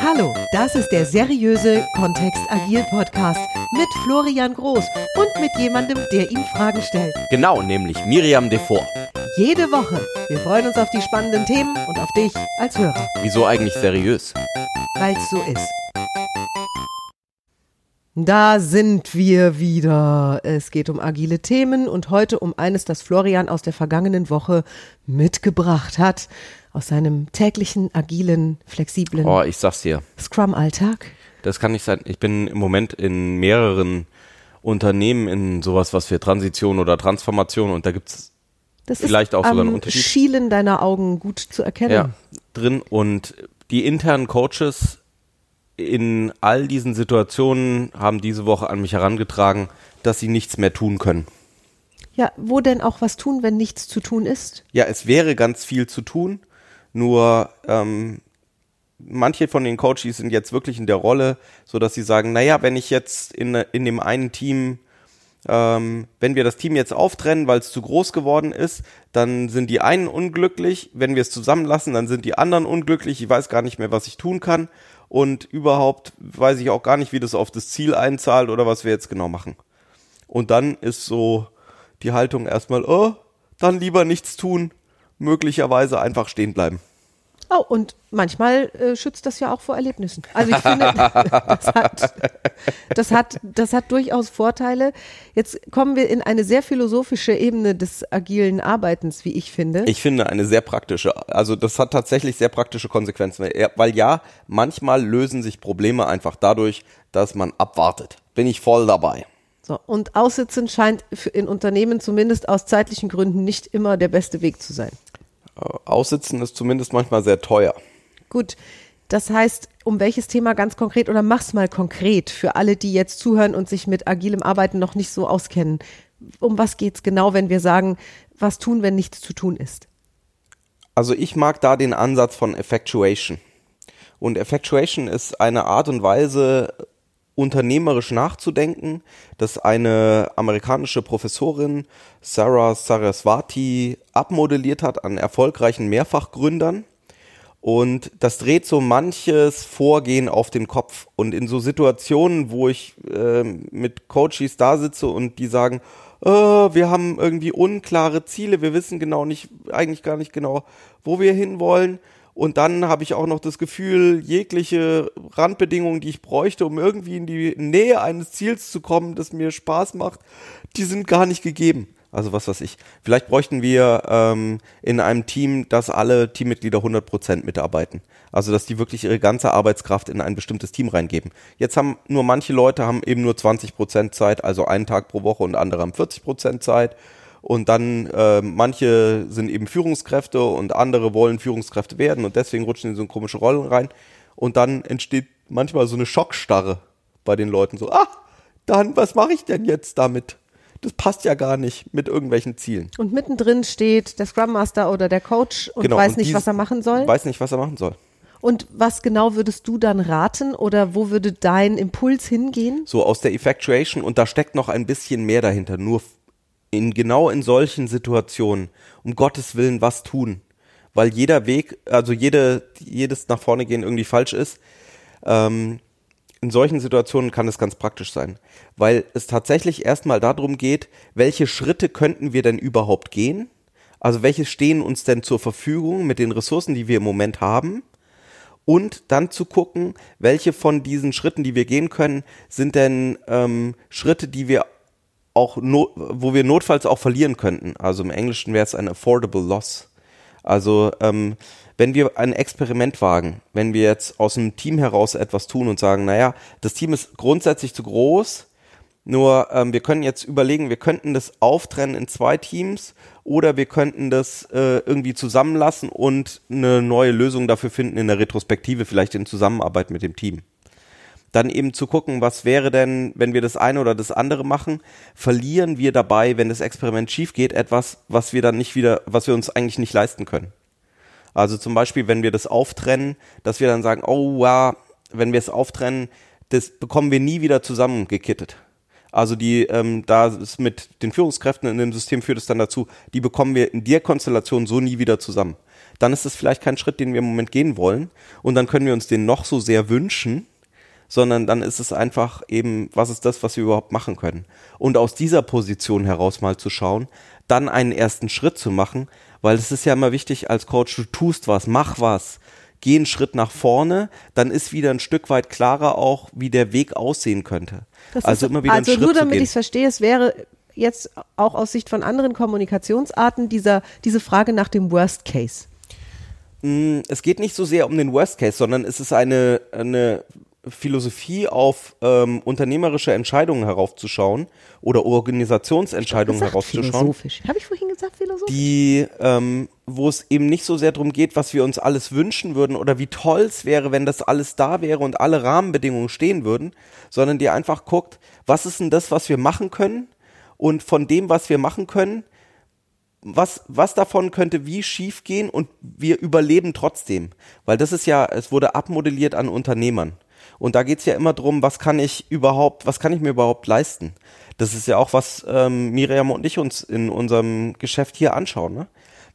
Hallo, das ist der seriöse Kontext Agil Podcast mit Florian Groß und mit jemandem, der ihm Fragen stellt. Genau, nämlich Miriam Devor. Jede Woche. Wir freuen uns auf die spannenden Themen und auf dich als Hörer, Wieso eigentlich seriös? weil es so ist. Da sind wir wieder. Es geht um agile Themen und heute um eines, das Florian aus der vergangenen Woche mitgebracht hat. Aus seinem täglichen, agilen, flexiblen Oh, ich sag's dir. Scrum-Alltag. Das kann nicht sein. Ich bin im Moment in mehreren Unternehmen in sowas, was wir Transition oder Transformation und da gibt's Das Vielleicht auch sogar am ein Unterschied. Schielen deiner Augen gut zu erkennen. ja, drin und die internen Coaches in all diesen Situationen haben diese Woche an mich herangetragen, dass sie nichts mehr tun können. Ja, wo denn auch was tun, wenn nichts zu tun ist? Ja, es wäre ganz viel zu tun, nur ähm, manche von den Coaches sind jetzt wirklich in der Rolle, so dass sie sagen, naja, wenn ich jetzt in, in dem einen Team, ähm, wenn wir das Team jetzt auftrennen, weil es zu groß geworden ist, dann sind die einen unglücklich, wenn wir es zusammenlassen, dann sind die anderen unglücklich, ich weiß gar nicht mehr, was ich tun kann und überhaupt weiß ich auch gar nicht, wie das auf das Ziel einzahlt oder was wir jetzt genau machen. Und dann ist so die Haltung erstmal, oh, dann lieber nichts tun, möglicherweise einfach stehen bleiben. Oh, und manchmal äh, schützt das ja auch vor Erlebnissen. Also ich finde, das hat, das, hat, das hat durchaus Vorteile. Jetzt kommen wir in eine sehr philosophische Ebene des agilen Arbeitens, wie ich finde. Ich finde eine sehr praktische, also das hat tatsächlich sehr praktische Konsequenzen, weil- ja, manchmal lösen sich Probleme einfach dadurch, dass man abwartet. Bin ich voll dabei. So, und Aussitzen scheint in Unternehmen zumindest aus zeitlichen Gründen nicht immer der beste Weg zu sein. Äh, Aussitzen ist zumindest manchmal sehr teuer. Gut, das heißt, um welches Thema ganz konkret oder mach's mal konkret für alle, die jetzt zuhören und sich mit agilem Arbeiten noch nicht so auskennen. Um was geht's genau, wenn wir sagen, was tun, wenn nichts zu tun ist? Also ich mag da den Ansatz von Effectuation. Und Effectuation ist eine Art und Weise, unternehmerisch nachzudenken, dass eine amerikanische Professorin Sarah Saraswati abmodelliert hat an erfolgreichen Mehrfachgründern. Und das dreht so manches Vorgehen auf den Kopf. Und in so Situationen, wo ich ähm, mit Coaches da sitze und die sagen, äh, wir haben irgendwie unklare Ziele, wir wissen genau nicht, eigentlich gar nicht genau, wo wir hinwollen. Und dann habe ich auch noch das Gefühl, jegliche Randbedingungen, die ich bräuchte, um irgendwie in die Nähe eines Ziels zu kommen, das mir Spaß macht, die sind gar nicht gegeben. Also was weiß ich. Vielleicht bräuchten wir ähm, in einem Team, dass alle Teammitglieder 100% mitarbeiten. Also dass die wirklich ihre ganze Arbeitskraft in ein bestimmtes Team reingeben. Jetzt haben nur manche Leute haben eben nur 20% Zeit, also einen Tag pro Woche und andere haben 40% Zeit. Und dann äh, manche sind eben Führungskräfte und andere wollen Führungskräfte werden und deswegen rutschen in so komische Rollen rein. Und dann entsteht manchmal so eine Schockstarre bei den Leuten. So, ah, dann, was mache ich denn jetzt damit? Das passt ja gar nicht mit irgendwelchen Zielen. Und mittendrin steht der Scrum Master oder der Coach und weiß Genau, und nicht, was er machen soll. Weiß nicht, was er machen soll. Und was genau würdest du dann raten oder wo würde dein Impuls hingehen? So aus der Effectuation und da steckt noch ein bisschen mehr dahinter. Nur in genau in solchen Situationen, um Gottes Willen, was tun. Weil jeder Weg, also jede, jedes nach vorne gehen irgendwie falsch ist. Ähm, in solchen Situationen kann es ganz praktisch sein, weil es tatsächlich erstmal darum geht, welche Schritte könnten wir denn überhaupt gehen? Also welche stehen uns denn zur Verfügung mit den Ressourcen, die wir im Moment haben? Und dann zu gucken, welche von diesen Schritten, die wir gehen können, sind denn ähm, Schritte, die wir auch, no wo wir notfalls auch verlieren könnten. Also im Englischen wäre es ein affordable loss. Also ähm, wenn wir ein Experiment wagen, wenn wir jetzt aus dem Team heraus etwas tun und sagen, naja, das Team ist grundsätzlich zu groß, nur ähm, wir können jetzt überlegen, wir könnten das auftrennen in zwei Teams oder wir könnten das äh, irgendwie zusammenlassen und eine neue Lösung dafür finden in der Retrospektive, vielleicht in Zusammenarbeit mit dem Team. Dann eben zu gucken, was wäre denn, wenn wir das eine oder das andere machen, verlieren wir dabei, wenn das Experiment schief geht, etwas, was wir dann nicht wieder, was wir uns eigentlich nicht leisten können. Also zum Beispiel, wenn wir das auftrennen, dass wir dann sagen, oh ja, wenn wir es auftrennen, das bekommen wir nie wieder zusammengekittet. Also die, ähm, da ist mit den Führungskräften in dem System führt es dann dazu, die bekommen wir in der Konstellation so nie wieder zusammen. dann ist es vielleicht kein Schritt, den wir im Moment gehen wollen. Und dann können wir uns den noch so sehr wünschen, sondern dann ist es einfach eben, was ist das, was wir überhaupt machen können. Und aus dieser Position heraus mal zu schauen, dann einen ersten Schritt zu machen, weil es ist ja immer wichtig als Coach, du tust was, mach was, geh einen Schritt nach vorne, dann ist wieder ein Stück weit klarer auch, wie der Weg aussehen könnte. Das also ist, immer wieder also einen Schritt nur damit ich es verstehe, es wäre jetzt auch aus Sicht von anderen Kommunikationsarten dieser, diese Frage nach dem Worst Case. Mm, Es geht nicht so sehr um den Worst Case, sondern es ist eine, eine Philosophie auf ähm, unternehmerische Entscheidungen heraufzuschauen oder Organisationsentscheidungen Gesagt, herauszuschauen. philosophisch. Habe ich vorhin gesagt, philosophisch? die, ähm, wo es eben nicht so sehr darum geht, was wir uns alles wünschen würden oder wie toll es wäre, wenn das alles da wäre und alle Rahmenbedingungen stehen würden, sondern die einfach guckt, was ist denn das, was wir machen können und von dem, was wir machen können, was, was davon könnte wie schief gehen und wir überleben trotzdem. Weil das ist ja, es wurde abmodelliert an Unternehmern. Und da geht's ja immer drum, was kann ich überhaupt, was kann ich mir überhaupt leisten? Das ist ja auch, was ähm, Miriam und ich uns in unserem Geschäft hier anschauen. Ne?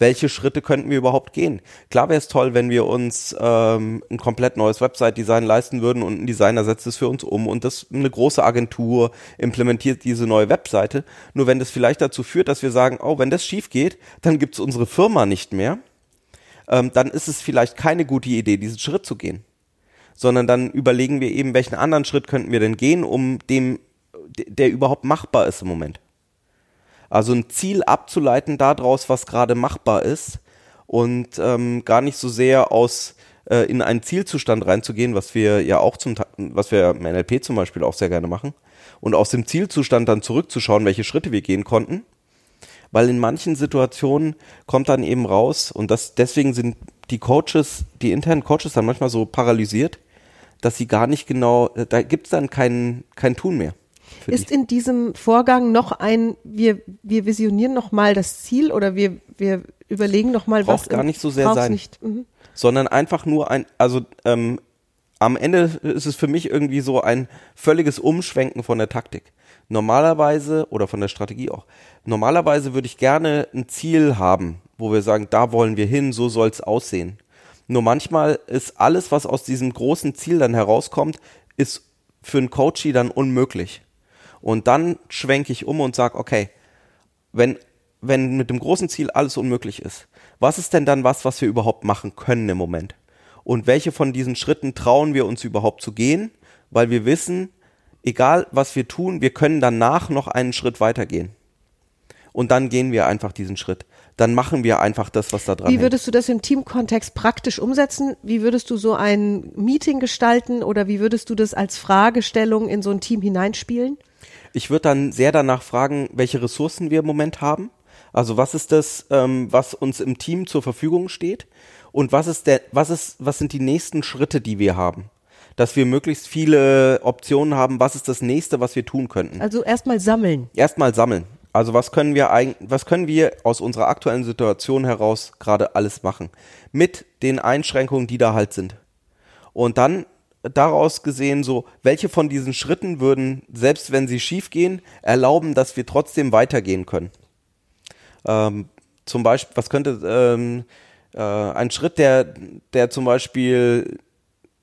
Welche Schritte könnten wir überhaupt gehen? Klar wäre es toll, wenn wir uns ähm, ein komplett neues Website-Design leisten würden und ein Designer setzt es für uns um und das eine große Agentur implementiert diese neue Webseite. Nur wenn das vielleicht dazu führt, dass wir sagen, oh, wenn das schief geht, dann gibt's unsere Firma nicht mehr, ähm, dann ist es vielleicht keine gute Idee, diesen Schritt zu gehen. Sondern dann überlegen wir eben, welchen anderen Schritt könnten wir denn gehen, um dem, der überhaupt machbar ist im Moment. Also ein Ziel abzuleiten daraus, was gerade machbar ist und ähm, gar nicht so sehr aus äh, in einen Zielzustand reinzugehen, was wir ja auch zum, was wir im NLP zum Beispiel auch sehr gerne machen und aus dem Zielzustand dann zurückzuschauen, welche Schritte wir gehen konnten, weil in manchen Situationen kommt dann eben raus und das deswegen sind die Coaches, die internen Coaches dann manchmal so paralysiert, dass sie gar nicht genau, da gibt's dann kein kein Tun mehr. für die. Ist in diesem Vorgang noch ein, wir, wir visionieren noch mal das Ziel oder wir, wir überlegen noch mal, Braucht was gar nicht so sehr sein. Mhm. sondern einfach nur ein, also ähm, am Ende ist es für mich irgendwie so ein völliges Umschwenken von der Taktik. Normalerweise, oder von der Strategie auch, normalerweise würde ich gerne ein Ziel haben, wo wir sagen, da wollen wir hin, so soll es aussehen. Nur manchmal ist alles, was aus diesem großen Ziel dann herauskommt, ist für einen Coachie dann unmöglich. Und dann schwenke ich um und sage, okay, wenn, wenn mit dem großen Ziel alles unmöglich ist, was ist denn dann was, was wir überhaupt machen können im Moment? Und welche von diesen Schritten trauen wir uns überhaupt zu gehen? Weil wir wissen, egal was wir tun, wir können danach noch einen Schritt weitergehen. Und dann gehen wir einfach diesen Schritt. Dann machen wir einfach das, was da dran Wie hängt. würdest du das im Teamkontext praktisch umsetzen? Wie würdest du so ein Meeting gestalten oder wie würdest du das als Fragestellung in so ein Team hineinspielen? Ich würde dann sehr danach fragen, welche Ressourcen wir im Moment haben. Also was ist das, ähm, was uns im Team zur Verfügung steht? Und was ist der, was ist, was sind die nächsten Schritte, die wir haben? Dass wir möglichst viele Optionen haben, was ist das nächste, was wir tun könnten? Also erstmal sammeln. Erstmal sammeln. Also was können wir eigentlich, was können wir aus unserer aktuellen Situation heraus gerade alles machen? Mit den Einschränkungen, die da halt sind. Und dann daraus gesehen so, welche von diesen Schritten würden, selbst wenn sie schief gehen, erlauben, dass wir trotzdem weitergehen können. Ähm, zum Beispiel, was könnte ähm, äh, ein Schritt, der, der zum Beispiel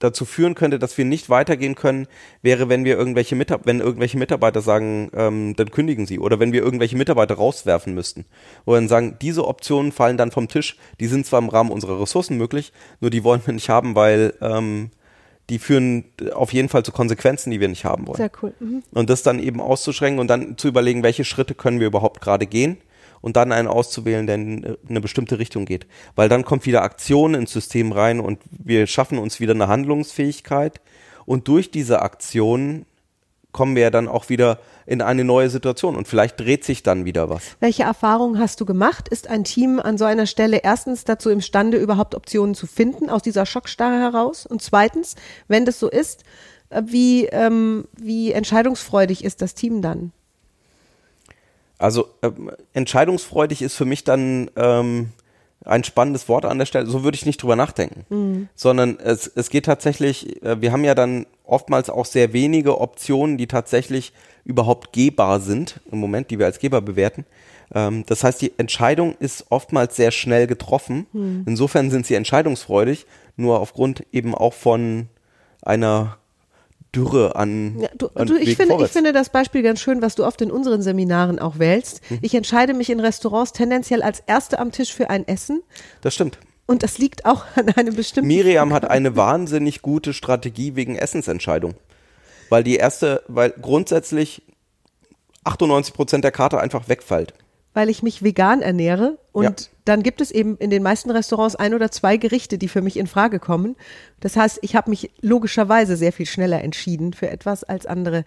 dazu führen könnte, dass wir nicht weitergehen können, wäre, wenn wir irgendwelche Mitar wenn irgendwelche Mitarbeiter sagen, ähm, dann kündigen sie oder wenn wir irgendwelche Mitarbeiter rauswerfen müssten oder dann sagen, diese Optionen fallen dann vom Tisch. Die sind zwar im Rahmen unserer Ressourcen möglich, nur die wollen wir nicht haben, weil ähm, die führen auf jeden Fall zu Konsequenzen, die wir nicht haben wollen. Sehr cool. Mhm. Und das dann eben auszuschränken und dann zu überlegen, welche Schritte können wir überhaupt gerade gehen und dann einen auszuwählen, der in eine bestimmte Richtung geht. Weil dann kommt wieder Aktion ins System rein und wir schaffen uns wieder eine Handlungsfähigkeit und durch diese Aktion kommen wir ja dann auch wieder in eine neue Situation und vielleicht dreht sich dann wieder was. Welche Erfahrungen hast du gemacht? Ist ein Team an so einer Stelle erstens dazu imstande, überhaupt Optionen zu finden aus dieser Schockstarre heraus? Und zweitens, wenn das so ist, äh, wie, ähm, wie entscheidungsfreudig ist das Team dann? Also ähm, entscheidungsfreudig ist für mich dann ähm, ein spannendes Wort an der Stelle. So würde ich nicht drüber nachdenken, sondern es, es geht tatsächlich. Äh, wir haben ja dann oftmals auch sehr wenige Optionen, die tatsächlich überhaupt gehbar sind im Moment, die wir als Geber bewerten. Ähm, das heißt, die Entscheidung ist oftmals sehr schnell getroffen. Hm. Insofern sind sie entscheidungsfreudig, nur aufgrund eben auch von einer Dürre an, Ja, du, an du, ich, finde, ich finde das Beispiel ganz schön, was du oft in unseren Seminaren auch wählst. Mhm. Ich entscheide mich in Restaurants tendenziell als Erste am Tisch für ein Essen. Das stimmt. Und das liegt auch an einem bestimmten. Miriam hat eine wahnsinnig gute Strategie wegen Essensentscheidung. Weil die erste, weil grundsätzlich 98 Prozent der Karte einfach wegfällt. Weil ich mich vegan ernähre und Ja. dann gibt es eben in den meisten Restaurants ein oder zwei Gerichte, die für mich in Frage kommen. Das heißt, ich habe mich logischerweise sehr viel schneller entschieden für etwas als andere.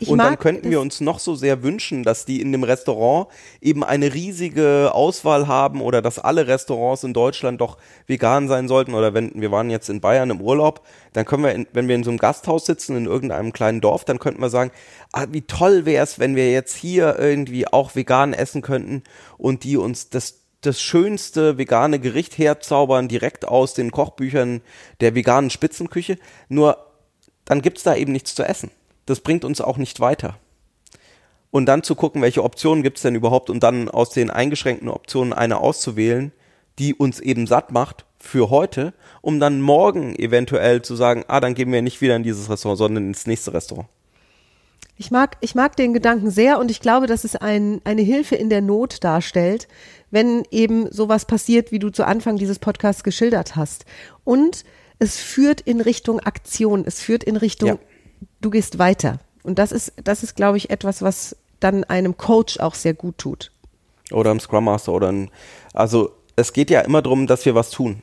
Ich und dann könnten wir uns noch so sehr wünschen, dass die in dem Restaurant eben eine riesige Auswahl haben oder dass alle Restaurants in Deutschland doch vegan sein sollten. Oder wenn wir waren jetzt in Bayern im Urlaub, dann können wir, in, wenn wir in so einem Gasthaus sitzen in irgendeinem kleinen Dorf, dann könnten wir sagen, ah, wie toll wäre es, wenn wir jetzt hier irgendwie auch vegan essen könnten und die uns das das schönste vegane Gericht herzaubern, direkt aus den Kochbüchern der veganen Spitzenküche. Nur dann gibt's da eben nichts zu essen. Das bringt uns auch nicht weiter. Und dann zu gucken, welche Optionen gibt's denn überhaupt und dann aus den eingeschränkten Optionen eine auszuwählen, die uns eben satt macht für heute, um dann morgen eventuell zu sagen, ah, dann gehen wir nicht wieder in dieses Restaurant, sondern ins nächste Restaurant. Ich mag, ich mag den Gedanken sehr und ich glaube, dass es ein, eine Hilfe in der Not darstellt, wenn eben sowas passiert, wie du zu Anfang dieses Podcasts geschildert hast. Und es führt in Richtung Aktion, es führt in Richtung, Ja. Du gehst weiter. Und das ist, das ist, glaube ich, etwas, was dann einem Coach auch sehr gut tut. Oder im Scrum Master oder ein, also es geht ja immer darum, dass wir was tun.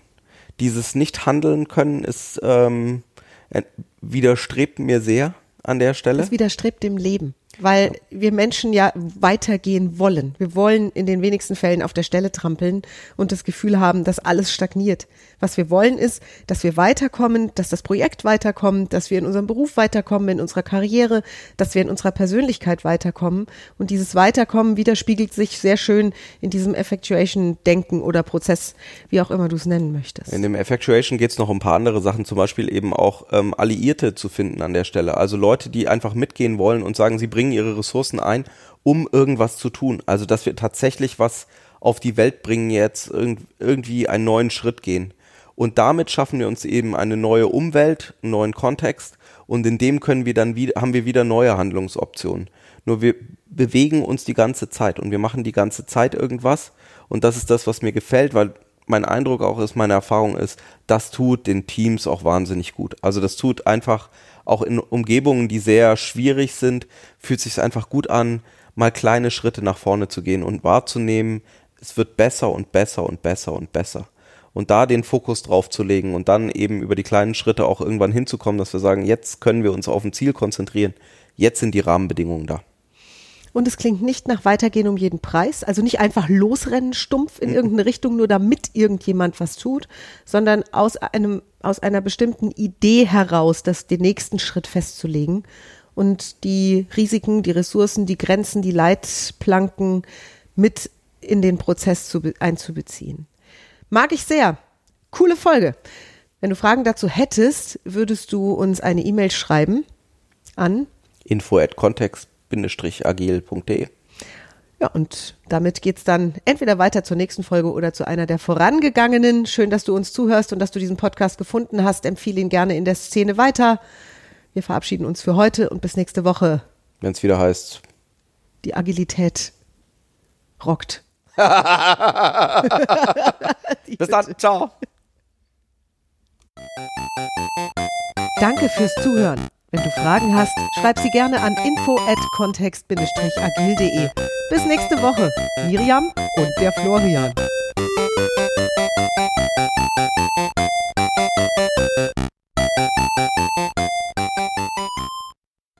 Dieses nicht handeln können ist ähm, äh, widerstrebt mir sehr an der Stelle. Das widerstrebt dem Leben, weil wir Menschen ja weitergehen wollen. Wir wollen in den wenigsten Fällen auf der Stelle trampeln und das Gefühl haben, dass alles stagniert. Was wir wollen ist, dass wir weiterkommen, dass das Projekt weiterkommt, dass wir in unserem Beruf weiterkommen, in unserer Karriere, dass wir in unserer Persönlichkeit weiterkommen. Und dieses Weiterkommen widerspiegelt sich sehr schön in diesem Effectuation-Denken oder Prozess, wie auch immer du es nennen möchtest. In dem Effectuation geht es noch um ein paar andere Sachen, zum Beispiel eben auch ähm, Alliierte zu finden an der Stelle. Also Leute, die einfach mitgehen wollen und sagen, sie bringen ihre Ressourcen ein, um irgendwas zu tun. Also dass wir tatsächlich was auf die Welt bringen jetzt, irgend, irgendwie einen neuen Schritt gehen. Und damit schaffen wir uns eben eine neue Umwelt, einen neuen Kontext und in dem können wir dann wieder, haben wir wieder neue Handlungsoptionen. Nur wir bewegen uns die ganze Zeit und wir machen die ganze Zeit irgendwas und das ist das, was mir gefällt, weil mein Eindruck auch ist, meine Erfahrung ist, das tut den Teams auch wahnsinnig gut. Also das tut einfach auch in Umgebungen, die sehr schwierig sind, fühlt sich einfach gut an, mal kleine Schritte nach vorne zu gehen und wahrzunehmen, es wird besser und besser und besser und besser. Und da den Fokus drauf zu legen und dann eben über die kleinen Schritte auch irgendwann hinzukommen, dass wir sagen, jetzt können wir uns auf ein Ziel konzentrieren, jetzt sind die Rahmenbedingungen da. Und es klingt nicht nach Weitergehen um jeden Preis, also nicht einfach losrennen stumpf in irgendeine Richtung, nur damit irgendjemand was tut, sondern aus einem, aus einer bestimmten Idee heraus, das den nächsten Schritt festzulegen und die Risiken, die Ressourcen, die Grenzen, die Leitplanken mit in den Prozess zu, be- einzubeziehen. Mag ich sehr. Coole Folge. Wenn du Fragen dazu hättest, würdest du uns eine E-Mail schreiben an Info at context-agil.de. Ja, und damit geht's dann entweder weiter zur nächsten Folge oder zu einer der vorangegangenen. Schön, dass du uns zuhörst und dass du diesen Podcast gefunden hast. Empfehle ihn gerne in der Szene weiter. Wir verabschieden uns für heute und bis nächste Woche. Wenn es wieder heißt, Die Agilität rockt. bis dann, ciao. Danke fürs Zuhören. Wenn du Fragen hast, schreib sie gerne an info@kontext-agil.de. Bis nächste Woche, Miriam und der Florian.